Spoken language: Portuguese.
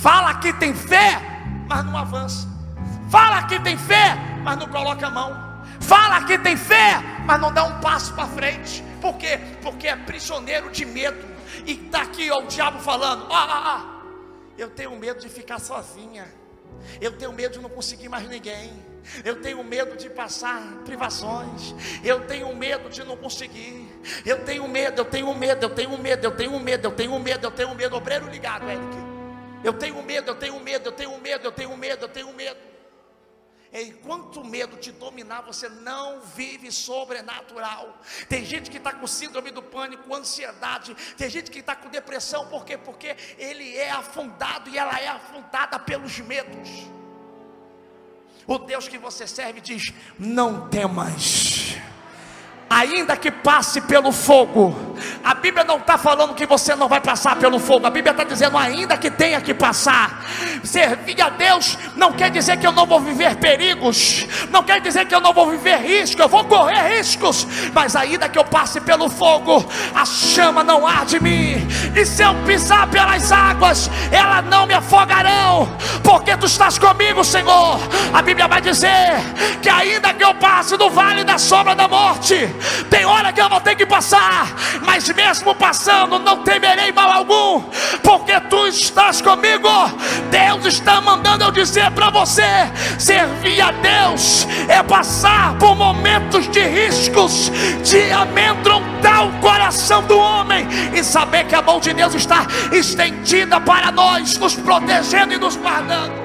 Fala que tem fé, mas não avança. Fala que tem fé, mas não coloca a mão. Fala que tem fé, mas não dá um passo para frente. Por quê? Porque é prisioneiro de medo. E está aqui ó, o diabo falando: ah, ah, ah, eu tenho medo de ficar sozinha. Eu tenho medo de não conseguir mais ninguém. Eu tenho medo de passar privações. Eu tenho medo de não conseguir. Eu tenho medo, eu tenho medo, eu tenho medo, eu tenho medo, eu tenho medo, eu tenho medo. Obreiro ligado, Eric. Eu tenho medo, eu tenho medo, eu tenho medo, eu tenho medo, eu tenho medo. Enquanto o medo te dominar, você não vive sobrenatural. Tem gente que está com síndrome do pânico, ansiedade. Tem gente que está com depressão, por quê? Porque ele é afundado e ela é afundada pelos medos. O Deus que você serve diz: Não temas ainda que passe pelo fogo. A Bíblia não está falando que você não vai passar pelo fogo, a Bíblia está dizendo, ainda que tenha que passar. Servir a Deus não quer dizer que eu não vou viver perigos, não quer dizer que eu não vou viver risco, eu vou correr riscos, mas ainda que eu passe pelo fogo, a chama não arde em mim, e se eu pisar pelas águas, ela não me afogarão, porque tu estás comigo, Senhor. A Bíblia vai dizer que ainda que eu passe no vale da sombra da morte, tem hora que eu vou ter que passar, mas mesmo passando, não temerei mal algum, porque tu estás comigo. Deus está mandando eu dizer para você: servir a Deus é passar por momentos de riscos, de amedrontar o coração do homem e saber que a mão de Deus está estendida para nós, nos protegendo e nos guardando.